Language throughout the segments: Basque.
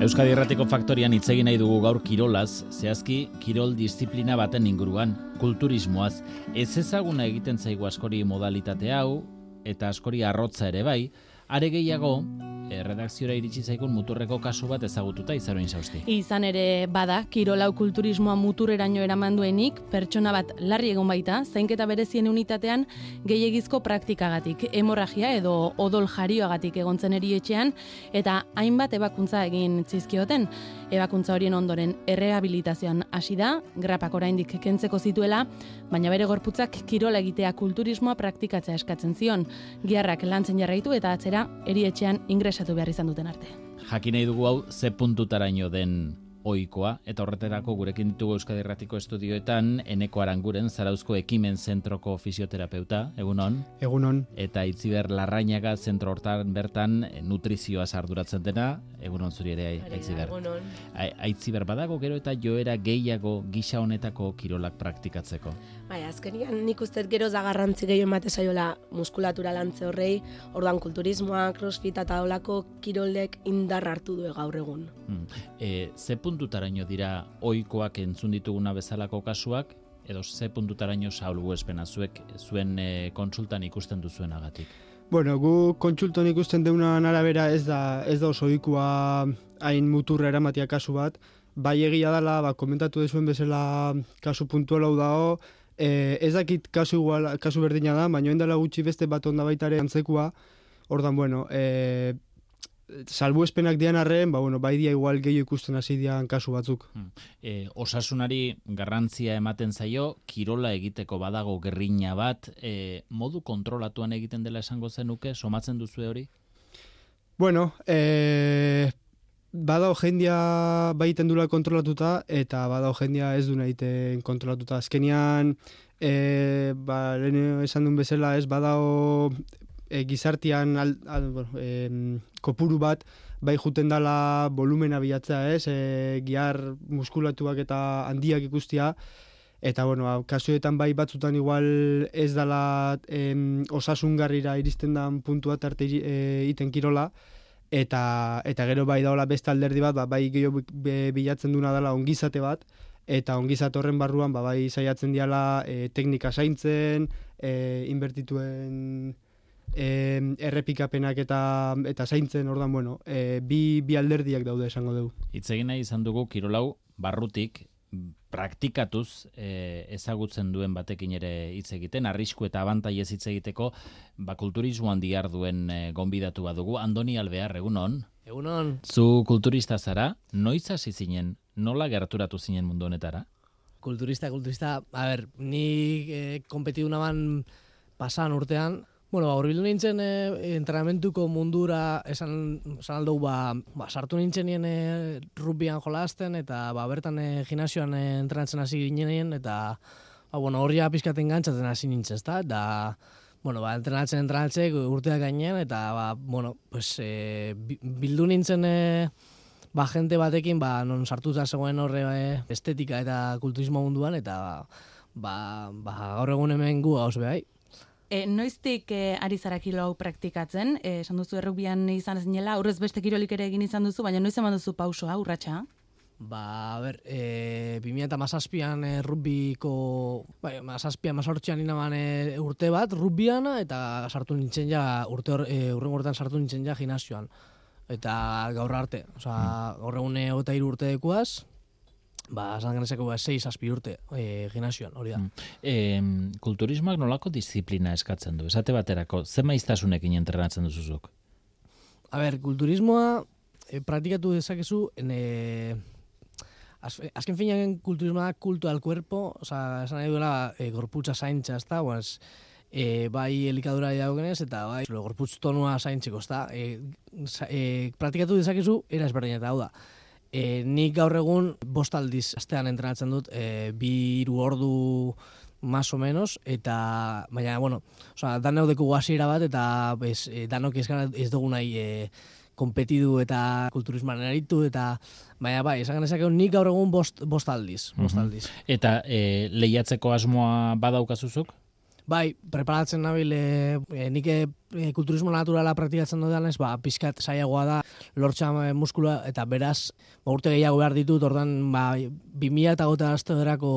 Euskadi Erratiko Faktorian hitz egin nahi dugu gaur kirolaz, zehazki kirol disiplina baten inguruan, kulturismoaz. Ez ezaguna egiten zaigu askori modalitate hau, eta askori arrotza ere bai, are gehiago, redakziora iritsi zaigun muturreko kasu bat ezagututa izaroin zauzti. Izan ere bada, kirolau kulturismoa muturreraino eraman duenik, pertsona bat larri egon baita, zainketa berezien unitatean gehiegizko praktikagatik, hemorragia edo odol jarioagatik egontzen erietxean, eta hainbat ebakuntza egin zizkioten. Ebakuntza horien ondoren errehabilitazioan hasi da, grapak oraindik kentzeko zituela, baina bere gorputzak kirola egitea kulturismoa praktikatzea eskatzen zion. Giarrak lantzen jarraitu eta atzera erietxean ingresatu behar izan duten arte. Jakin nahi dugu hau ze puntutaraino den ohikoa eta horreterako gurekin ditugu Euskadi Erratiko estudioetan Eneko Aranguren Zarauzko Ekimen Zentroko fisioterapeuta, egunon? Egunon. Eta Itziber Larrañaga zentro hortan bertan eh, nutrizioa sarduratzen dena, egunon zuri ere Aitziber. Egunon. A- Aitziber badago gero eta joera gehiago gisa honetako kirolak praktikatzeko. Bai, azkenian nik uste gero da garrantzi gehiago emate saiola muskulatura lantze horrei, orduan kulturismoa, crossfit eta olako kirolek indar hartu du gaur egun. Hmm. E, ze puntutaraino dira ohikoak entzun dituguna bezalako kasuak, edo ze puntutaraino salbu espena zuek zuen e, kontsultan ikusten duzuenagatik. Bueno, gu kontsulton ikusten deunan arabera ez da ez da oso ohikoa hain muturra eramatia kasu bat. Bai egia dela, ba, komentatu dezuen bezala kasu puntual hau dago, e, ez dakit kasu, igual, kasu berdina da, baina dela gutxi beste bat onda baita ere antzekua, ordan bueno, e, salbuespenak dian arren, ba, bueno, bai dia igual gehiago ikusten hasi dian kasu batzuk. E, osasunari garrantzia ematen zaio, kirola egiteko badago gerrina bat, e, modu kontrolatuan egiten dela esango zenuke, somatzen duzu hori? Bueno, e, badao jendia baiten dula kontrolatuta eta badao jendia ez du egiten kontrolatuta. Azkenian, e, ba, lehen esan duen bezala ez badao e, gizartian al, al, bueno, em, kopuru bat bai juten dala volumena bilatzea ez, e, gihar muskulatuak eta handiak ikustia, Eta, bueno, kasuetan bai batzutan igual ez dala em, osasungarrira iristen dan puntua arte iri- e, iten kirola, eta, eta gero bai daola beste alderdi bat, ba, bai gehiago bilatzen duna dela ongizate bat, eta ongizate horren barruan ba, bai saiatzen diala e, teknika zaintzen, e, inbertituen e, errepikapenak eta eta zaintzen, ordan bueno, e, bi, bi alderdiak daude esango dugu. Hitz egin nahi izan dugu kirolau barrutik praktikatuz e, ezagutzen duen batekin ere hitz egiten, arrisku eta abantaiez hitz egiteko, ba kulturismoan dihar duen e, gonbidatu badugu, Andoni Albear, egunon, Egunon, zu kulturista zara, noiz hasi zinen, nola gerturatu zinen mundu honetara? kulturista, kulturista, a ber, ni eh, kompetidu naban pasan urtean, bueno, horbildu nintzen eh, entrenamentuko mundura esan, esan aldo, ba, ba, sartu nintzen nien eh, rugbyan jolasten, eta ba, bertan eh, gimnasioan eh, entrenatzen hasi ginen, eta ba, bueno, hor ja pizkaten gantzaten hasi nintzen, ezta? Da, bueno, ba, entrenatzen, entrenatzen, urteak gainean, eta, ba, bueno, pues, bi- bildu nintzen, eh, ba, jente batekin, ba, non sartuta zegoen horre eh, estetika eta kulturismo munduan, eta ba, ba, gaur egun hemen gu gauz behai. E, noiztik e, ari zara kilo hau praktikatzen? E, esan duzu errubian izan zinela, aurrez beste kirolik ere egin izan duzu, baina noiz eman duzu pausoa, urratxa? Ba, a ber, e, 2008an e, rugbiko, bai, mazazpian, mazortzian inaban e, urte bat, rugbian, eta sartu nintzen ja, urte hor, e, urren urtean sartu nintzen ja gimnasioan. Eta gaur arte, osea, gaur egun e, eta urte dekuaz, ba, esan genezako ba, 6 azpi urte e, gimnasioan, hori da. E, kulturismoak nolako disiplina eskatzen du? Esate baterako, ze maiztasunekin entrenatzen duzuzuk? A ber, kulturismoa e, praktikatu dezakezu, en, e, az, azken finean kulturismoa da kulto al cuerpo, oza, esan nahi duela e, gorputza zaintza, ez da, pues, e, bai elikadura dagoenez eta bai gorputz tonua zaintzeko, ez da, e, e, praktikatu dezakezu, era ezberdina eta hau da. E, nik gaur egun bost aldiz astean entrenatzen dut, e, bi hiru ordu más o menos, eta, baina, bueno, oza, dan eudeko hasiera bat, eta bez, e, danok ez, gara, ez dugu nahi e, kompetidu eta kulturismoan aritu, eta, baina, bai, esan genezakeu nik gaur egun bost, bost aldiz, bost Mhm. aldiz. Eta e, lehiatzeko asmoa badaukazuzuk? Bai, preparatzen nabil, e, nik e, e, kulturismo naturala praktikatzen dudan ez, ba, pizkat saiagoa da lortza e, muskula eta beraz ba, urte gehiago behar ditut, ordan ba, 2000 eta gota erako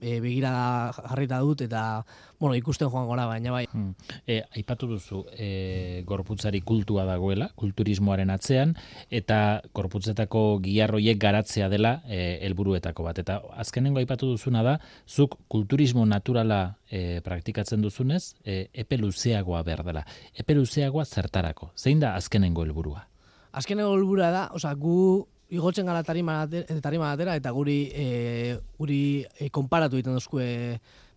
e, begira jarrita dut eta bueno, ikusten joan gora, baina bai. Hmm. E, aipatu duzu, e, gorputzari kultua dagoela, kulturismoaren atzean, eta gorputzetako giarroiek garatzea dela e, helburuetako bat. Eta azkenengo aipatu duzuna da, zuk kulturismo naturala e, praktikatzen duzunez, e, epe luzeagoa behar dela. Epe luzeagoa zertarako. Zein da azkenengo helburua? Azkenengo helburua da, osea, gu igotzen gara tarima, tarima eta guri, e, guri e, konparatu egiten duzku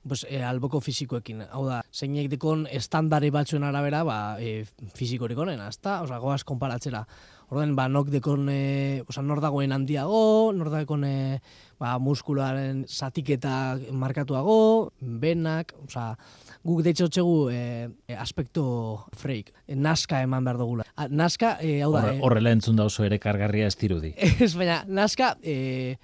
pues, e, alboko fizikoekin. Hau da, zeinek dikon estandari batzuen arabera, ba, e, fizikorik onena, ezta? Osa, goaz konparatzera. Orden, ba, nok dekon, e, osa, nor dagoen handiago, nor dagoen e, ba, muskularen zatiketa markatuago, benak, osa, guk deitzo txegu e, e, aspekto freik, e, naska eman behar dugula. A, naska, e, hau da... Horrela entzun da oso ere kargarria estirudi. Ez, baina, naska... E,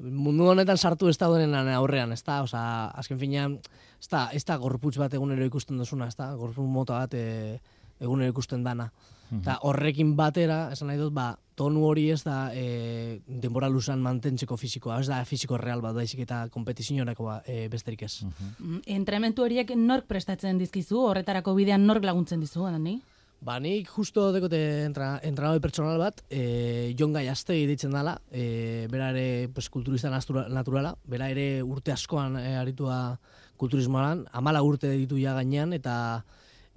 mundu honetan sartu ez da aurrean, ez da, oza, azken finean, ez da, ez da gorputz bat egunero ikusten duzuna, ez da, gorputz mota bat e, egunero ikusten dana. Mhm. Eta horrekin batera, esan nahi dut, ba, tonu hori ez da e, denbora luzan mantentzeko fizikoa, ez da fiziko real bat daizik eta kompetizioareko ba, e, besterik ez. Uh Entrementu horiek nork prestatzen dizkizu, horretarako bidean nork laguntzen dizu, ni? Ba, nik justo dekote entra, entrenador personal bat, e, Jon Gai Aste ditzen dela, e, bera ere pues, kulturista naturala, bera ere urte askoan e, aritua kulturismoan, amala urte ditu ja gainean, eta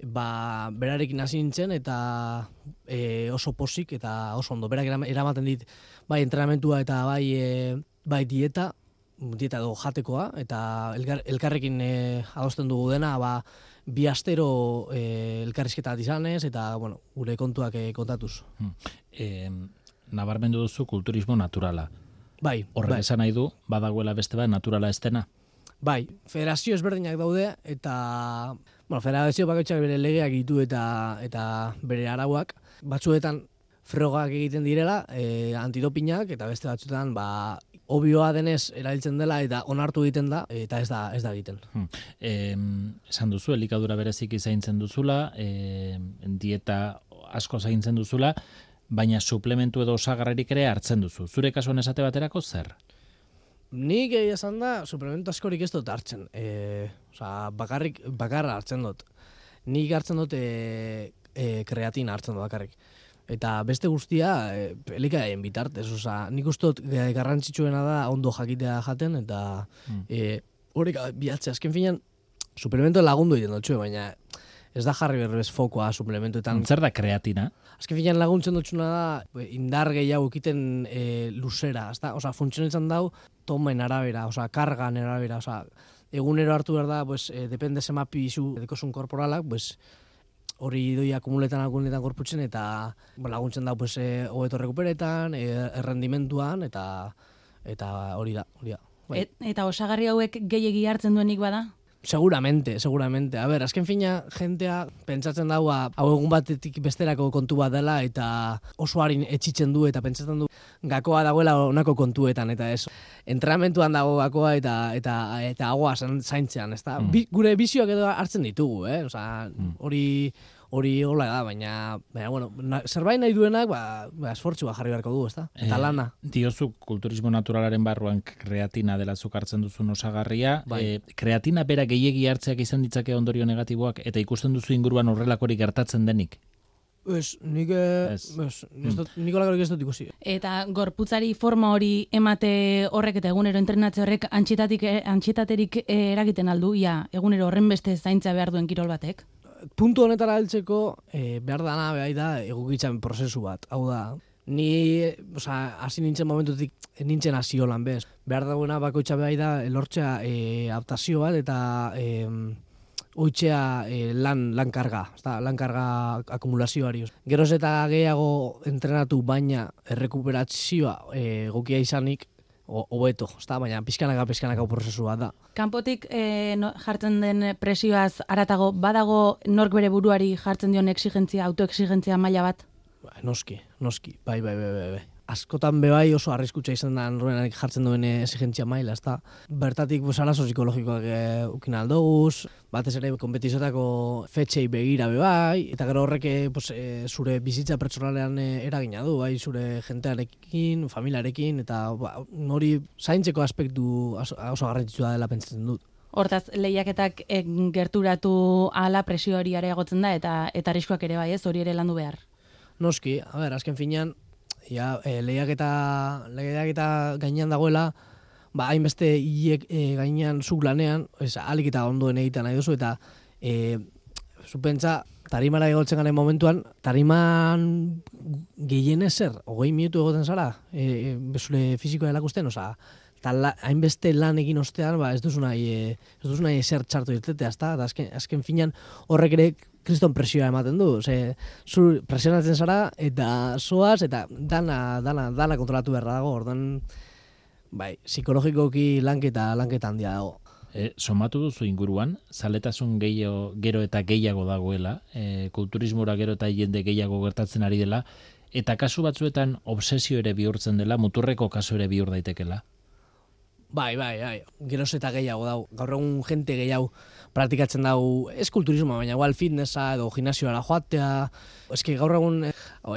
ba, berarekin hasi nintzen, eta e, oso posik, eta oso ondo, berak eramaten dit, bai entrenamentua eta bai, e, bai dieta, dieta edo jatekoa, eta elkarrekin e, adosten dugu dena, ba, bi astero e, elkarrizketa izanez eta bueno, gure kontuak e, kontatuz. Hmm. E, nabarmendu duzu kulturismo naturala. Bai. Horrek bai. esan nahi du, badagoela beste bat naturala estena? Bai, federazio ezberdinak daude eta bueno, federazio bakoitzak bere legeak ditu eta eta bere arauak batzuetan frogak egiten direla, e, antidopinak eta beste batzuetan ba obioa denez erabiltzen dela eta onartu egiten da eta ez da ez da egiten. Hmm. esan duzu elikadura bereziki zaintzen duzula, e, dieta asko zaintzen duzula, baina suplementu edo osagarrerik ere hartzen duzu. Zure kasuan esate baterako zer? Nik esan da suplementu askorik ez dut hartzen. E, oza, bakarrik bakarra hartzen dut. Nik hartzen dut e, e, kreatina hartzen dut bakarrik. Eta beste guztia, e, elikaien bitartez, oza, nik ustot garrantzitsuena da ondo jakitea jaten, eta mm. e, horrek bihatze, azken finean, suplemento lagundu egiten dutxue, baina ez da jarri berbez fokoa suplementoetan. Zer da kreatina? Azken finean laguntzen dutxuna da, indar gehiago egiten e, luzera, ezta? Osa, funtzionetan dau, tomen arabera, osa, kargan arabera, osa, egunero hartu behar da, pues, e, depende zemapi izu, dekosun korporalak, pues, hori doi akumuletan akumuletan gorputzen eta bo, laguntzen da pues eh hobeto rekuperetan, eh, errendimentuan eta eta hori da, hori da. Bai. eta osagarri hauek gehiegi hartzen duenik bada? Seguramente, seguramente. A ver, azken fina, jentea pentsatzen daua hau egun batetik besterako kontu bat dela eta oso harin etxitzen du eta pentsatzen du gakoa dagoela onako kontuetan eta ez. Entrenamentuan dago gakoa eta eta eta agoa zaintzean, ezta? Mm. gure bizioak edo hartzen ditugu, eh? Osea, mm. Hori hola da, baina, baina bueno, na, zerbait nahi duenak, ba, ba esfortzua jarri beharko du, ezta? Eta eh, lana. Diozu kulturismo naturalaren barruan kreatina dela zuk hartzen duzun osagarria, bai. e, kreatina bera gehiegi hartzeak izan ditzake ondorio negatiboak eta ikusten duzu inguruan horrelakorik gertatzen denik. Ez, nik, ez, ez, ez dut, nik ez dut ikusi. Eta gorputzari forma hori emate horrek eta egunero entrenatze horrek antxitatik, antxitaterik eragiten aldu, ja, egunero horren beste zaintza behar duen kirol batek? Puntu honetara heltzeko e, behar dana behar da egukitzen prozesu bat. Hau da, ni oza, hasi nintzen momentutik nintzen hasi holan bez. Behar dagoena bakoitza behar da lortzea e, adaptazio bat eta e, oitzea e, lan, lan karga, ezta, lan karga akumulazioari. Geroz eta gehiago entrenatu baina errekuperazioa e, gokia izanik hobeto, ezta, baina pizkanaka pizkanaka prozesua da. Kanpotik e, jartzen den presioaz aratago badago nork bere buruari jartzen dion exigentzia, autoexigentzia maila bat? Ba, noski, noski, bai, bai, bai, bai. bai. Askotan bebai oso arriskutsa izan da horrenak jartzen duen exigentzia maila, ezta. Bertatik pues, arazo psikologikoak e, ukin aldoguz, batez ere kompetizotako fetxei begira bebai, eta gero horrek pues, e, zure bizitza pertsonalean e, eragina du, bai, zure jentearekin, familiarekin, eta ba, nori zaintzeko aspektu oso, garrantzitsua dela pentsatzen dut. Hortaz, lehiaketak gerturatu ala presio hori areagotzen da, eta eta arriskoak ere bai ez, hori ere landu behar. Noski, a ber, azken finean, ja, e, eta lehiak eta gainean dagoela, ba, hainbeste hiek e, gainean zuk lanean, ez, alik eta ondoen egiten nahi duzu, eta e, zupentza, tarimara egotzen garen momentuan, tariman gehien ezer, hogei minutu egoten zara, e, e, bezule fizikoa elakusten, oza, eta hainbeste lan egin ostean, ba, ez duzu nahi, e, ez duzu nahi ezer txartu irtetea, ezta? azken, azken finean horrek ere kriston presioa ematen du, ze, zu presionatzen zara, eta zoaz, eta dana, dana, dana kontrolatu beharra dago, ordan, bai, psikologikoki lanketa, lanketa handia dago. E, somatu duzu inguruan, zaletasun gehiago, gero eta gehiago dagoela, e, kulturismora gero eta jende gehiago gertatzen ari dela, eta kasu batzuetan obsesio ere bihurtzen dela, muturreko kasu ere bihur daitekela. Bai, bai, bai, geroz eta gehiago dau, gaur egun jente gehiago praktikatzen dau, ez kulturismoa, baina igual fitnessa edo gimnasioa joatea, eski gaur egun eh,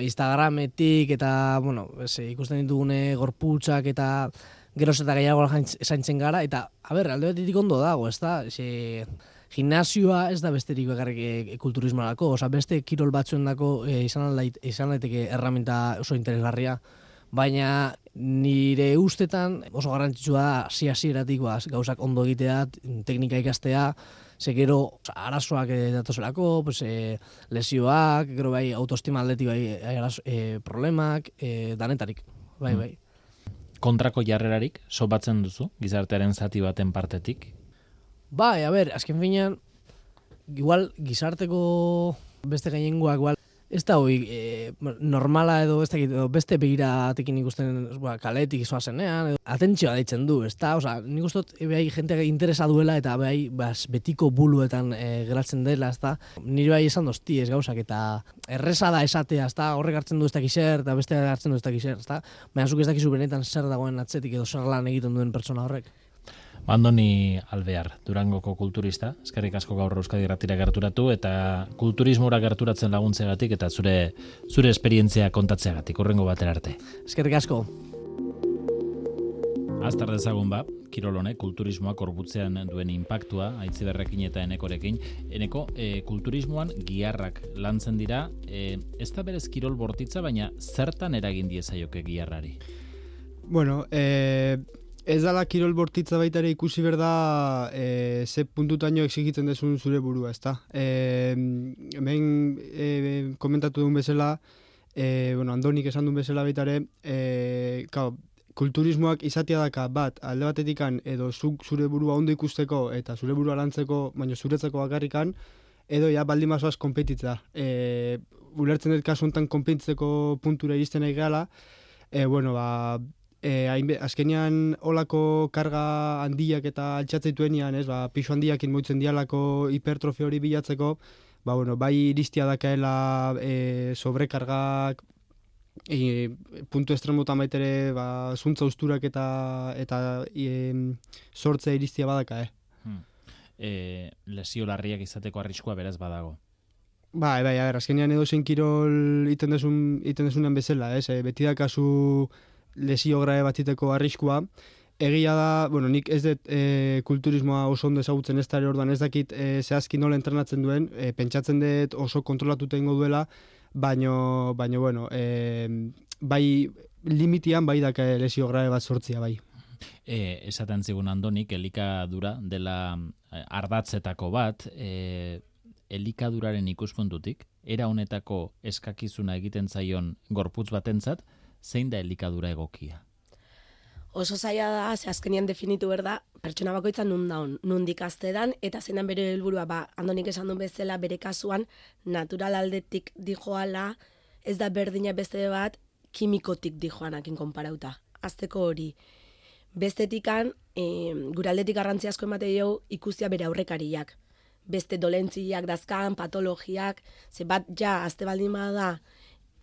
Instagrametik eta, bueno, ez, ikusten ditugune gorputzak eta geroz eta gehiago esaintzen gara, eta, a ber, alde betetik ondo dago, ez da, ez, gimnasioa ez da besterik bakarrik e, kulturismoarako, oza, beste kirol batzuen dako e, izan, izan daiteke erramenta oso interesgarria, baina nire ustetan oso garrantzitsua da hasi hasieratik ba, gauzak ondo egitea, teknika ikastea, ze gero arazoak e, datozelako, pues, e, lesioak, gero bai autoestima atletik bai e, problemak, e, danetarik, bai, mm. bai. Kontrako jarrerarik, sobatzen duzu, gizartearen zati baten partetik? Bai, a ber, azken finean, igual gizarteko beste gainengoak, igual, ez da hoi e, normala edo ez da beste begiratekin ikusten ba, kaletik izoa zenean, edo, atentzioa daitzen du, ez da, oza, nik uste dut, behai jente interesa duela eta behai bas, betiko buluetan e, geratzen dela, ez da, nire bai esan dozti ez gauzak, eta erresa da esatea, ez da, horrek hartzen du ez dakizer, eta beste hartzen du ez dakizer, ez da, baina zuk ez dakizu benetan zer dagoen atzetik edo zer lan egiten duen pertsona horrek. Bandoni Alvear, Durangoko kulturista, eskerrik asko gaur Euskadi Ratira gerturatu eta kulturismora gerturatzen laguntzeagatik eta zure zure esperientzia kontatzeagatik urrengo batera arte. Eskerrik asko. Aztar dezagun ba, kirolone, kulturismoa korbutzean duen impactua, aitziberrekin eta enekorekin. Eneko, e, kulturismoan giarrak lantzen dira, e, ez da berez kirol bortitza, baina zertan eragin diezaioke giarrari? Bueno, e, Ez dala kirol bortitza baita ere ikusi berda e, ze puntutaino exigitzen desun zure burua, ezta? E, hemen e, komentatu duen bezala, e, bueno, Andonik esan duen bezala baita ere, e, kao, kulturismoak izatea daka bat alde batetikan edo zuk zure burua ondo ikusteko eta zure burua lantzeko, baina zuretzeko bakarrikan, edo ja baldin mazoaz konpetitza. E, ulertzen dut kasu honetan konpetitzeko puntura iristen nahi gehala, e, bueno, ba, e, hainbe, azkenean olako karga handiak eta altxatzeituenian, ez, ba, piso handiak inmoitzen dialako hipertrofio hori bilatzeko, ba, bueno, bai iristia dakaela e, sobrekargak, e, puntu estremuta maitere, ba, zuntza usturak eta, eta e, sortzea iristia badaka, eh. Hmm. E, lesio larriak izateko arriskua beraz badago. Ba, bai, a ber, azkenean edo zen kirol iten desun, iten desunen bezala, ez, e, beti dakazu lesio grabe batiteko arriskua. Egia da, bueno, nik ez dut e, kulturismoa oso ondo ezagutzen ez dara orduan ez dakit e, zehazki nola entrenatzen duen, e, pentsatzen dut oso kontrolatu tengo duela, baino, baino bueno, e, bai limitian bai daka lesio grabe bat sortzia bai. E, esaten zigun andonik, elikadura dela ardatzetako bat, e, elikaduraren ikuspuntutik, era honetako eskakizuna egiten zaion gorputz batentzat, zein da elikadura egokia? Oso zaila da, ze azkenian definitu berda, pertsona bakoitza nun daun, nun dikaztedan, eta zein bere helburua ba, andonik esan duen bezala bere kasuan, natural aldetik dijoala, ez da berdina beste bat, kimikotik dijoanakin konparauta. Azteko hori, bestetikan, e, gure aldetik garrantzi asko emate jo, ikustia bere aurrekariak. Beste dolentziak dazkan, patologiak, ze bat ja, azte baldin da,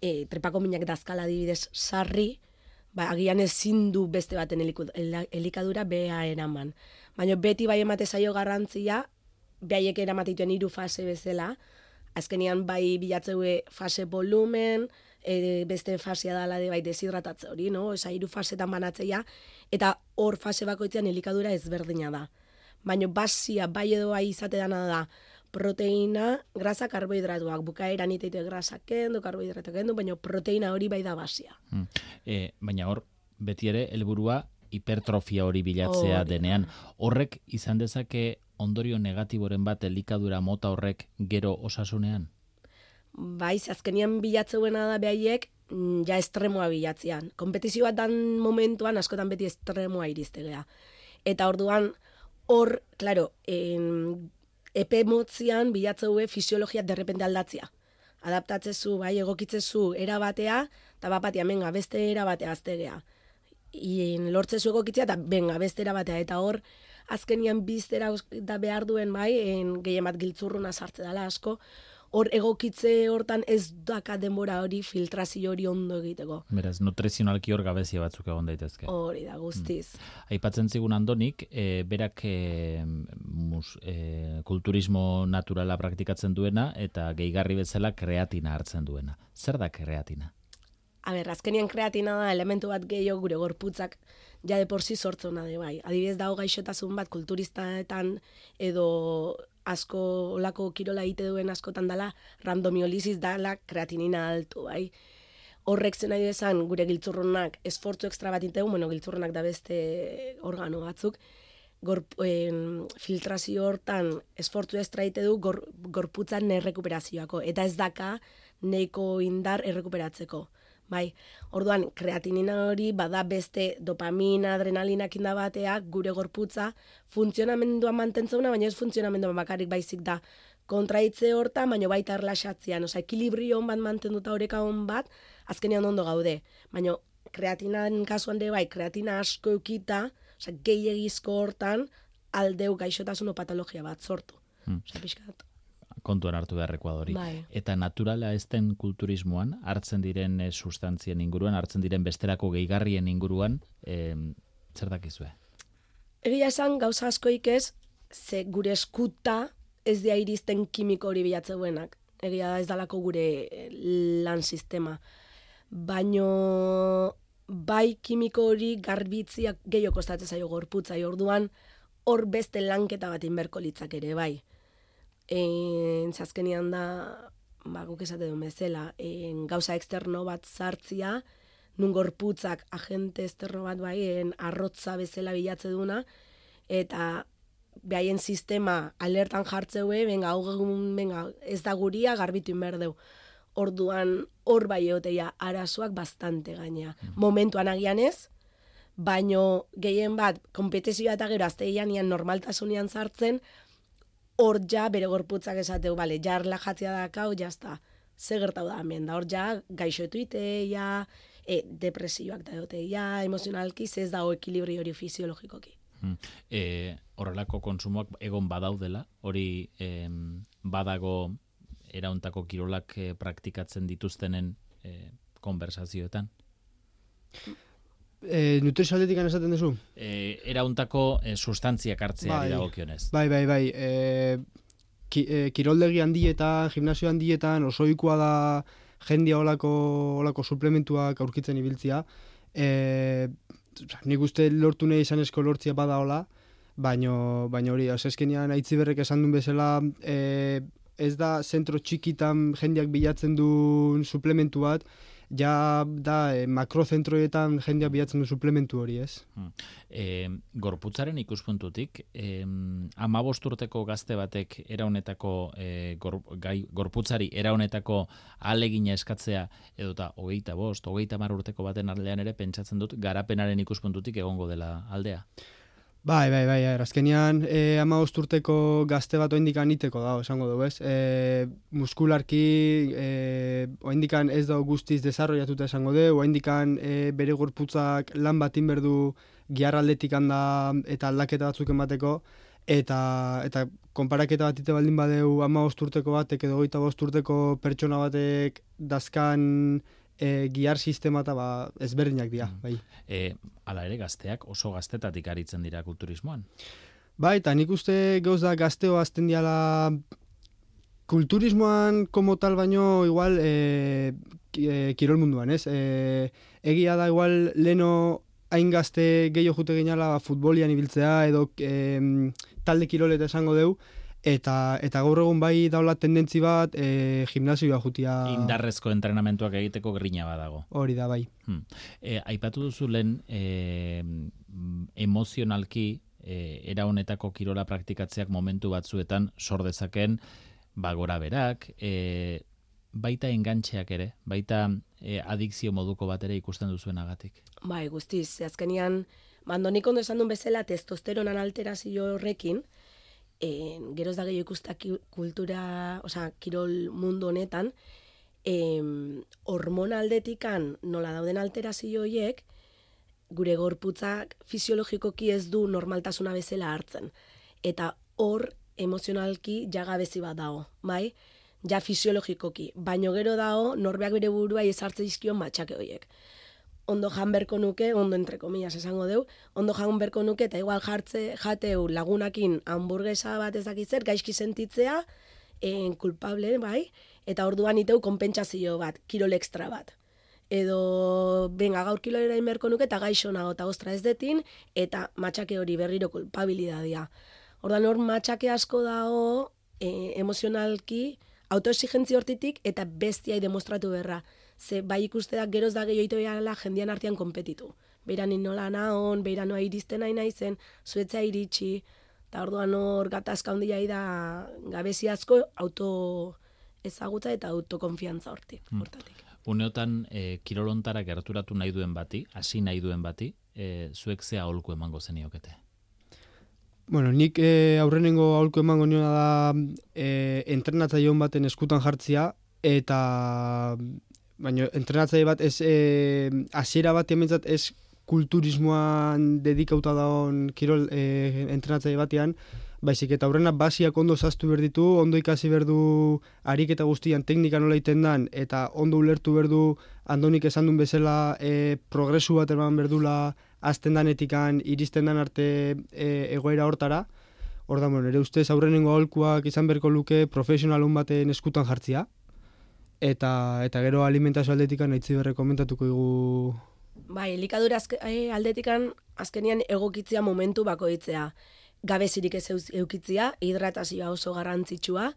e, trepako minak dazkala dibidez sarri, ba, agian ezin du beste baten elikadura bea eraman. Baina beti bai emate zaio garrantzia, behaiek eramatituen hiru fase bezala, azkenian bai bilatzeue fase volumen, e, beste fasea dala de bai deshidratatze hori, no? Osa hiru fasetan banatzeia, eta hor fase bakoitzean elikadura ezberdina da. Baina basia bai edo bai izate dana da, proteina, grasa, karbohidratuak, bukaeran iteite grasa kendu, karbohidratuak kendu, baina proteina hori bai da basia. Mm. E, baina hor, beti ere, helburua hipertrofia hori bilatzea Hori denean. Horrek izan dezake ondorio negatiboren bat elikadura mota horrek gero osasunean? Bai, azkenian bilatzeuena da behaiek, mm, ja estremoa bilatzean. Kompetizio bat dan momentuan askotan beti estremoa iriztegea. Eta orduan, hor, claro, en, epe motzian bilatzeue fisiologia derrepente aldatzea. Adaptatzezu, bai, egokitzezu era batea, eta bapatia, menga, beste era batea aztegea. Ien, lortzezu egokitzea, eta benga, beste era batea. Eta hor, azkenian biztera da behar duen, bai, en, gehien bat giltzurruna sartze dela asko, hor egokitze hortan ez daka denbora hori filtrazio hori ondo egiteko. Beraz, nutrizionalki hor gabezia batzuk egon daitezke. Hori da, guztiz. Aipatzen zigun andonik, e, berak e, mus, e, kulturismo naturala praktikatzen duena eta gehigarri bezala kreatina hartzen duena. Zer da kreatina? A ber, azkenian kreatina da elementu bat gehiago gure gorputzak ja de por si sortzona de bai. Adibidez dago gaixotasun bat kulturistaetan edo asko olako kirola egite duen askotan dala randomiolisis dala kreatinina altu, bai. Horrek zen nahi esan gure giltzurrunak esfortzu extra bat integu, bueno, giltzurrunak da beste organo batzuk, gorp, en, filtrazio hortan esfortzu extra egite du gor, gorputzan errekuperazioako, eta ez daka neiko indar errekuperatzeko. Bai, orduan kreatinina hori bada beste dopamina, adrenalinak inda batea gure gorputza funtzionamendua mantentzeuna, baina ez funtzionamendua bakarrik baizik da kontraitze horta, baina baita erlaxatzean, osea, ekilibrio on bat mantenduta oreka on bat, azkenean ondo gaude. Baina kreatinan kasuan de bai, kreatina asko eukita, osea, gehiagizko hortan, aldeu gaixotasun patologia bat sortu. Hmm. Bat. Kontuan hartu beharrekoa da hori. Bai. Eta naturala ez den kulturismoan, hartzen diren e, sustantzien inguruan, hartzen diren besterako gehigarrien inguruan, e, zer dakizue? Egia esan gauza askoik ez, ze gure eskuta ez dia iristen kimiko hori bilatzeuenak. Egia da ez dalako gure eh, lan sistema. Baino bai kimiko hori garbitziak gehiago kostatzen zaio gorputzai orduan hor beste lanketa bat inberko litzak ere bai. En, zazkenian da, ba, guk esate duen bezala, en, gauza externo bat sartzia, nun gorputzak agente esterno bat baien arrotza bezala bilatze duna, eta behaien sistema alertan jartzeue, benga, hau egun, benga, ez da guria garbitu inberdeu. Orduan, hor bai egoteia arazoak bastante gaina. Momentuan agian ez, baino gehien bat, kompetizioa eta gero azteian ian normaltasunean sartzen, hor ja bere gorputzak esateu, bale, ja erlajatzea dakau, jazta, ze gertau da hemen, da hor ja gaixotu iteia, e, depresioak da egoteia, emozionalki, ez dago ekilibrio hori fisiologikoki. Hmm. E, horrelako konsumoak egon badaudela, hori em, badago erauntako kirolak e, praktikatzen dituztenen e, konversazioetan. E, nutrizio aldetik esaten duzu? E, erauntako e, sustantziak hartzea Bai. dagokionez. Bai, bai, bai. E, ki, e, kiroldegi handietan, gimnasio handietan, oso ohikoa da jendia olako, olako suplementuak aurkitzen ibiltzia. E, nik uste lortu nahi izan esko lortzia bada hola, baino, baino hori, azkezkenian aitzi berrek esan duen bezala, e, ez da zentro txikitan jendiak bilatzen duen suplementu bat, ja da e, makrozentroetan jendeak bilatzen du suplementu hori, ez? E, gorputzaren ikuspuntutik, e, amabost urteko gazte batek eraunetako e, gor, gai, gorputzari eraunetako alegina eskatzea edota hogeita bost, hogeita mar urteko baten aldean ere pentsatzen dut garapenaren ikuspuntutik egongo dela aldea. Bai, bai, bai, er, azkenian e, ama urteko gazte bat oindikan iteko da, esango dugu, ez? E, muskularki e, oindikan ez da guztiz desarrollatuta esango du, oindikan e, bere gorputzak lan bat inberdu aldetik handa eta aldaketa batzuk emateko, eta, eta konparaketa bat ite baldin badeu ama urteko batek edo goita urteko pertsona batek dazkan e, giar sistema eta ba, ezberdinak dira, Mm. bai. E, ala ere gazteak oso gaztetatik aritzen dira kulturismoan. Bai, eta nik uste gauz da gazteo azten diala kulturismoan como tal baino igual e, e, kirol munduan, ez? E, egia da igual leno hain gazte gehiago jute ginala futbolian ibiltzea edo e, talde kiroleta esango deu eta eta gaur egun bai daula tendentzi bat e, gimnasioa jutia Indarrezko entrenamentuak egiteko grina badago. hori da bai. Hmm. E, aipatu duzu lehen e, emozionalki e, era honetako kirola praktikatzeak momentu batzuetan sor dezaken ba gora berak, e, baita engantxeak ere, baita e, adikzio moduko bat ere ikusten duzuenagatik. Bai, guztiz, azkenian, bando nik ondo esan duen bezala, testosteronan alterazio horrekin, e, geroz da gehiago ikusta kultura, osea, kirol mundu honetan, e, hormona aldetikan nola dauden alterazio horiek, gure gorputzak fisiologikoki ez du normaltasuna bezala hartzen. Eta hor emozionalki jagabezi bat dago, bai? Ja fisiologikoki, baino gero dago norbeak bere burua ezartze dizkion matxake horiek ondo jan berko nuke, ondo entre comillas esango deu, ondo jan berko nuke eta igual jartze jateu lagunakin hamburguesa bat ez dakit zer, gaizki sentitzea, en culpable, bai, eta orduan iteu konpentsazio bat, kirol extra bat. Edo, venga, gaur kilolera inberko nuke eta gaixo nago eta ostra ez detin, eta matxake hori berriro kulpabilidadia. Ordan hor matxake asko dago e, emozionalki, autoexigentzia hortitik eta bestiai demostratu berra. Ze bai ikuste da geroz da gehiago behala jendian artean konpetitu. Beira ni nola naon, beira noa iristen nahi naizen, zuetzea iritsi, eta orduan hor gatazka handia da gabezi asko auto ezagutza eta autokonfiantza hortik, hortatik. Uneotan e, kirolontara gerturatu nahi duen bati, hasi nahi duen bati, e, zuek ze aholku emango zeniokete. Bueno, nik e, aurrenengo aholku emango niona da e, entrenatzaileon baten eskutan jartzia eta baina entrenatzaile bat ez e, hasiera bat hementzat ez kulturismoan dedikauta daon kirol e, entrenatzaile batean, baizik eta aurrena basiak ondo zaztu behar ditu, ondo ikasi behar du ariketa guztian teknika nola iten dan, eta ondo ulertu behar du andonik esan duen bezala e, progresu bat eman behar dula azten danetikan iristen dan arte e, egoera hortara. Hor da, bueno, ere ustez aurrenengo aholkuak izan berko luke profesionalun baten eskutan jartzia. Eta, eta gero alimentazio aldetikan aitzi berre komentatuko dugu Bai, elikadura azke, eh, aldetikan azkenian egokitzea momentu bakoitzea. Gabezirik ez eukitzia, hidratazioa oso garrantzitsua,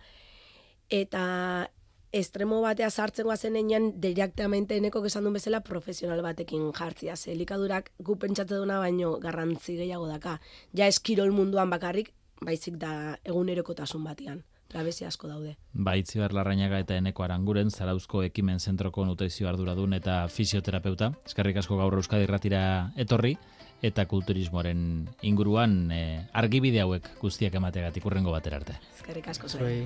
eta estremo batea sartzen guazen enean direktamente eneko esan duen bezala profesional batekin jartzia. Ze elikadurak gu pentsatze duna baino garrantzi gehiago daka. Ja eskirol munduan bakarrik, baizik da egunerokotasun batean. Gabezi asko daude. Baitzibar Larrañaga eta Eneko Aranguren, Zarauzko Ekimen Zentroko nutrizio arduradun eta fisioterapeuta. Eskerrik asko gaur Euskadi Irratira etorri eta kulturismoaren inguruan eh, argibide hauek guztiak emategatik urrengo batera arte. Eskerrik asko zuei.